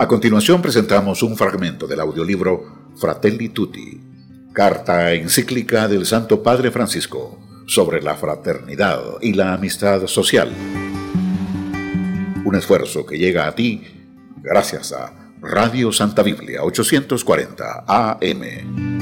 A continuación presentamos un fragmento del audiolibro Fratelli Tutti, carta encíclica del Santo Padre Francisco sobre la fraternidad y la amistad social. Un esfuerzo que llega a ti gracias a Radio Santa Biblia 840 AM.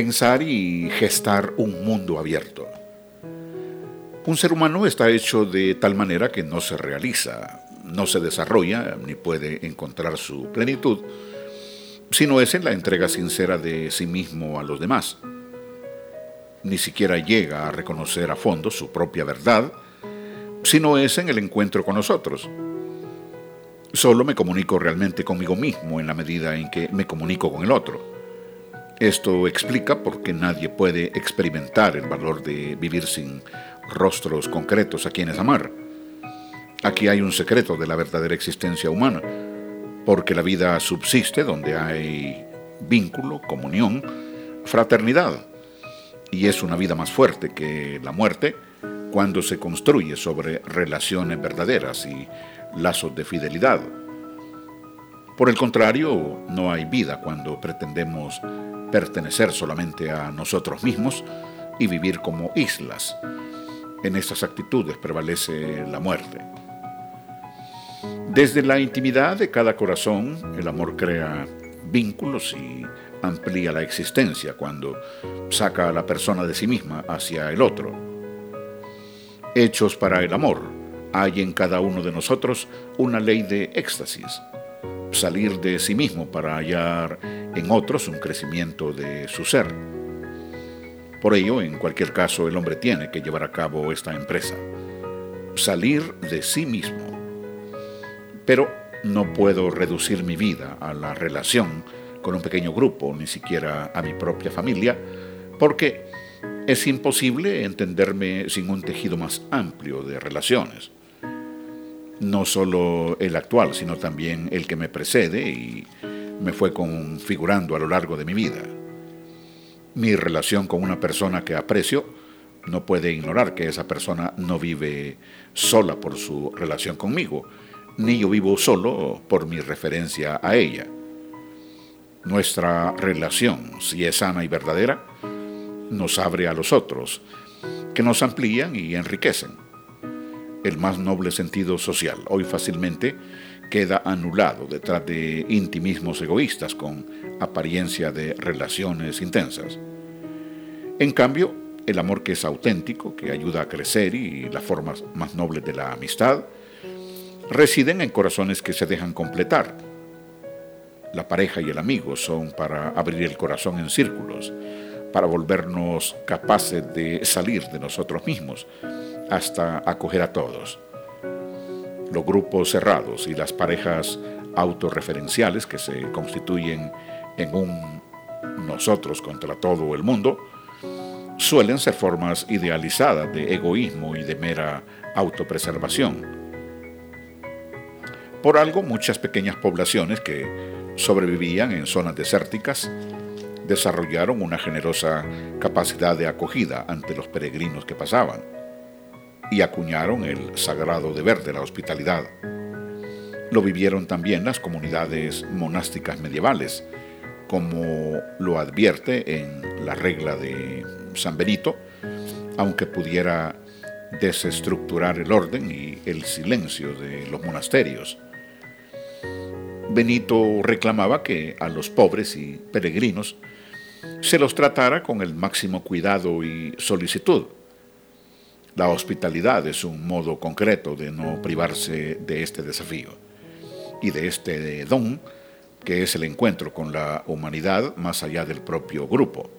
Pensar y gestar un mundo abierto. Un ser humano está hecho de tal manera que no se realiza, no se desarrolla ni puede encontrar su plenitud si no es en la entrega sincera de sí mismo a los demás. Ni siquiera llega a reconocer a fondo su propia verdad si no es en el encuentro con nosotros. Solo me comunico realmente conmigo mismo en la medida en que me comunico con el otro. Esto explica por qué nadie puede experimentar el valor de vivir sin rostros concretos a quienes amar. Aquí hay un secreto de la verdadera existencia humana, porque la vida subsiste donde hay vínculo, comunión, fraternidad, y es una vida más fuerte que la muerte cuando se construye sobre relaciones verdaderas y lazos de fidelidad. Por el contrario, no hay vida cuando pretendemos pertenecer solamente a nosotros mismos y vivir como islas. En estas actitudes prevalece la muerte. Desde la intimidad de cada corazón, el amor crea vínculos y amplía la existencia cuando saca a la persona de sí misma hacia el otro. Hechos para el amor, hay en cada uno de nosotros una ley de éxtasis salir de sí mismo para hallar en otros un crecimiento de su ser. Por ello, en cualquier caso, el hombre tiene que llevar a cabo esta empresa, salir de sí mismo. Pero no puedo reducir mi vida a la relación con un pequeño grupo, ni siquiera a mi propia familia, porque es imposible entenderme sin un tejido más amplio de relaciones no solo el actual, sino también el que me precede y me fue configurando a lo largo de mi vida. Mi relación con una persona que aprecio no puede ignorar que esa persona no vive sola por su relación conmigo, ni yo vivo solo por mi referencia a ella. Nuestra relación, si es sana y verdadera, nos abre a los otros, que nos amplían y enriquecen el más noble sentido social. Hoy fácilmente queda anulado detrás de intimismos egoístas con apariencia de relaciones intensas. En cambio, el amor que es auténtico, que ayuda a crecer y las formas más nobles de la amistad, residen en corazones que se dejan completar. La pareja y el amigo son para abrir el corazón en círculos, para volvernos capaces de salir de nosotros mismos, hasta acoger a todos. Los grupos cerrados y las parejas autorreferenciales que se constituyen en un nosotros contra todo el mundo suelen ser formas idealizadas de egoísmo y de mera autopreservación. Por algo, muchas pequeñas poblaciones que sobrevivían en zonas desérticas desarrollaron una generosa capacidad de acogida ante los peregrinos que pasaban y acuñaron el sagrado deber de la hospitalidad. Lo vivieron también las comunidades monásticas medievales, como lo advierte en la regla de San Benito, aunque pudiera desestructurar el orden y el silencio de los monasterios. Benito reclamaba que a los pobres y peregrinos se los tratara con el máximo cuidado y solicitud, la hospitalidad es un modo concreto de no privarse de este desafío y de este don que es el encuentro con la humanidad más allá del propio grupo.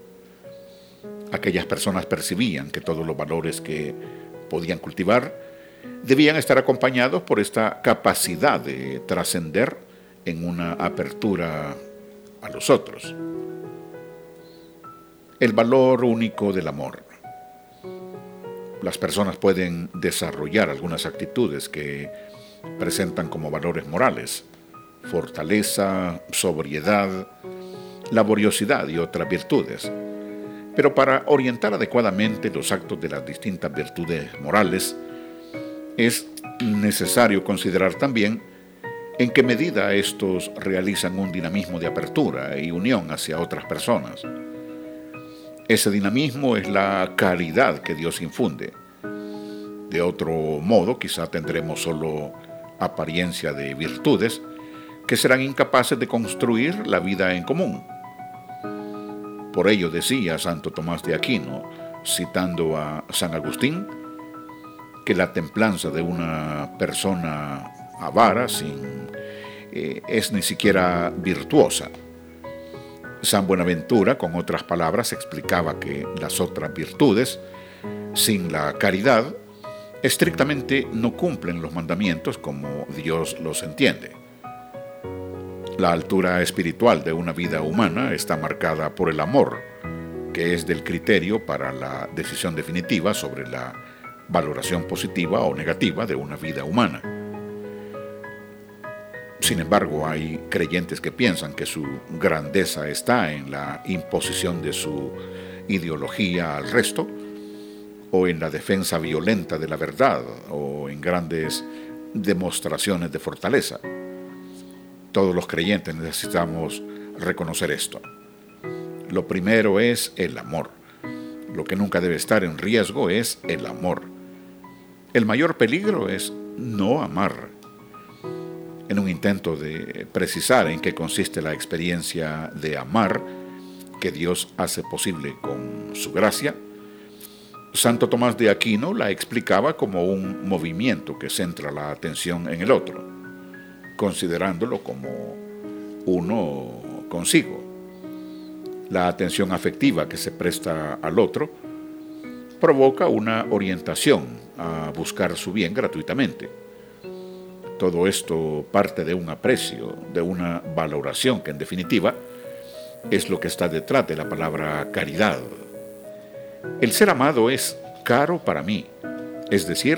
Aquellas personas percibían que todos los valores que podían cultivar debían estar acompañados por esta capacidad de trascender en una apertura a los otros. El valor único del amor las personas pueden desarrollar algunas actitudes que presentan como valores morales, fortaleza, sobriedad, laboriosidad y otras virtudes. Pero para orientar adecuadamente los actos de las distintas virtudes morales, es necesario considerar también en qué medida estos realizan un dinamismo de apertura y unión hacia otras personas. Ese dinamismo es la caridad que Dios infunde. De otro modo, quizá tendremos solo apariencia de virtudes que serán incapaces de construir la vida en común. Por ello decía Santo Tomás de Aquino, citando a San Agustín, que la templanza de una persona avara sin, eh, es ni siquiera virtuosa. San Buenaventura, con otras palabras, explicaba que las otras virtudes, sin la caridad, estrictamente no cumplen los mandamientos como Dios los entiende. La altura espiritual de una vida humana está marcada por el amor, que es del criterio para la decisión definitiva sobre la valoración positiva o negativa de una vida humana. Sin embargo, hay creyentes que piensan que su grandeza está en la imposición de su ideología al resto, o en la defensa violenta de la verdad, o en grandes demostraciones de fortaleza. Todos los creyentes necesitamos reconocer esto. Lo primero es el amor. Lo que nunca debe estar en riesgo es el amor. El mayor peligro es no amar. En un intento de precisar en qué consiste la experiencia de amar que Dios hace posible con su gracia, Santo Tomás de Aquino la explicaba como un movimiento que centra la atención en el otro considerándolo como uno consigo. La atención afectiva que se presta al otro provoca una orientación a buscar su bien gratuitamente. Todo esto parte de un aprecio, de una valoración que en definitiva es lo que está detrás de la palabra caridad. El ser amado es caro para mí, es decir,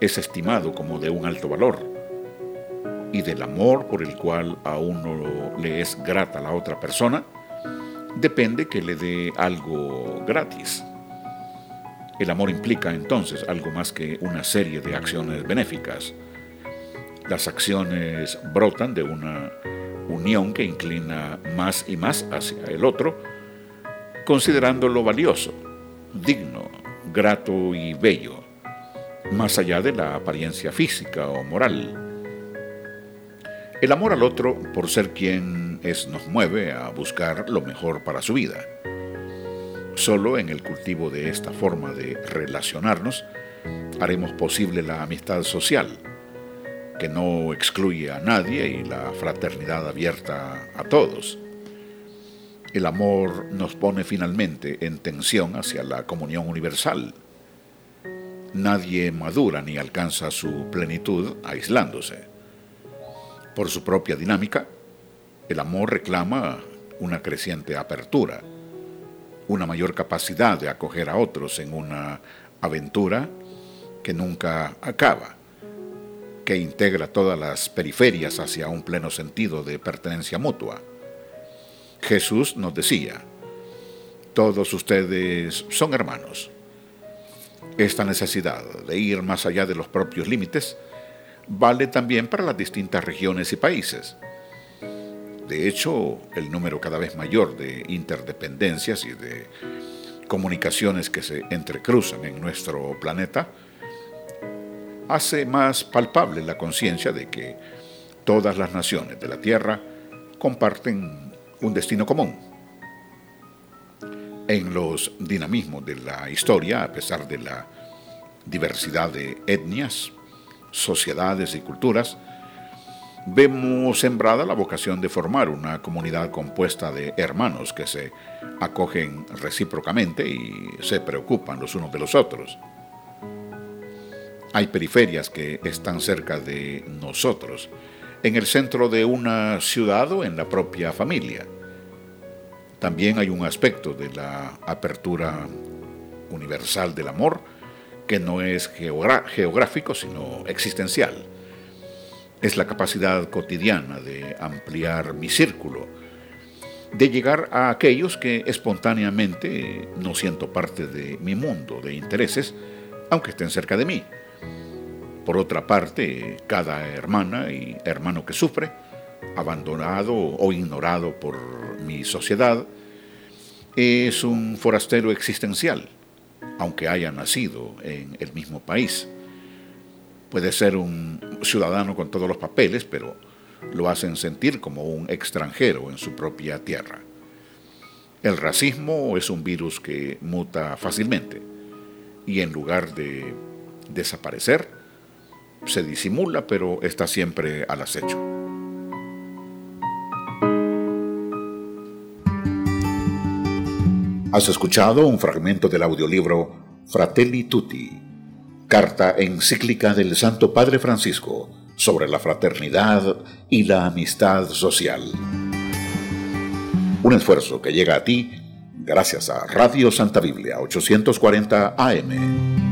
es estimado como de un alto valor y del amor por el cual a uno le es grata la otra persona, depende que le dé algo gratis. El amor implica entonces algo más que una serie de acciones benéficas. Las acciones brotan de una unión que inclina más y más hacia el otro, considerándolo valioso, digno, grato y bello, más allá de la apariencia física o moral. El amor al otro, por ser quien es, nos mueve a buscar lo mejor para su vida. Solo en el cultivo de esta forma de relacionarnos haremos posible la amistad social, que no excluye a nadie y la fraternidad abierta a todos. El amor nos pone finalmente en tensión hacia la comunión universal. Nadie madura ni alcanza su plenitud aislándose. Por su propia dinámica, el amor reclama una creciente apertura, una mayor capacidad de acoger a otros en una aventura que nunca acaba, que integra todas las periferias hacia un pleno sentido de pertenencia mutua. Jesús nos decía, todos ustedes son hermanos. Esta necesidad de ir más allá de los propios límites vale también para las distintas regiones y países. De hecho, el número cada vez mayor de interdependencias y de comunicaciones que se entrecruzan en nuestro planeta hace más palpable la conciencia de que todas las naciones de la Tierra comparten un destino común. En los dinamismos de la historia, a pesar de la diversidad de etnias, sociedades y culturas, vemos sembrada la vocación de formar una comunidad compuesta de hermanos que se acogen recíprocamente y se preocupan los unos de los otros. Hay periferias que están cerca de nosotros, en el centro de una ciudad o en la propia familia. También hay un aspecto de la apertura universal del amor que no es geográfico, sino existencial. es la capacidad cotidiana de ampliar mi círculo, de llegar a aquellos que espontáneamente no siento parte de mi mundo de intereses, aunque estén cerca de mí. Por otra parte, cada hermana y hermano que sufre, abandonado o ignorado por mi sociedad, es un forastero existencial, aunque haya nacido en el mismo país. Puede ser un ciudadano con todos los papeles, pero lo hacen sentir como un extranjero en su propia tierra. El racismo es un virus que muta fácilmente y en lugar de desaparecer, se disimula, pero está siempre al acecho. Has escuchado un fragmento del audiolibro Fratelli Tutti, carta encíclica del Santo Padre Francisco sobre la fraternidad y la amistad social. Un esfuerzo que llega a ti gracias a Radio Santa Biblia 840 AM.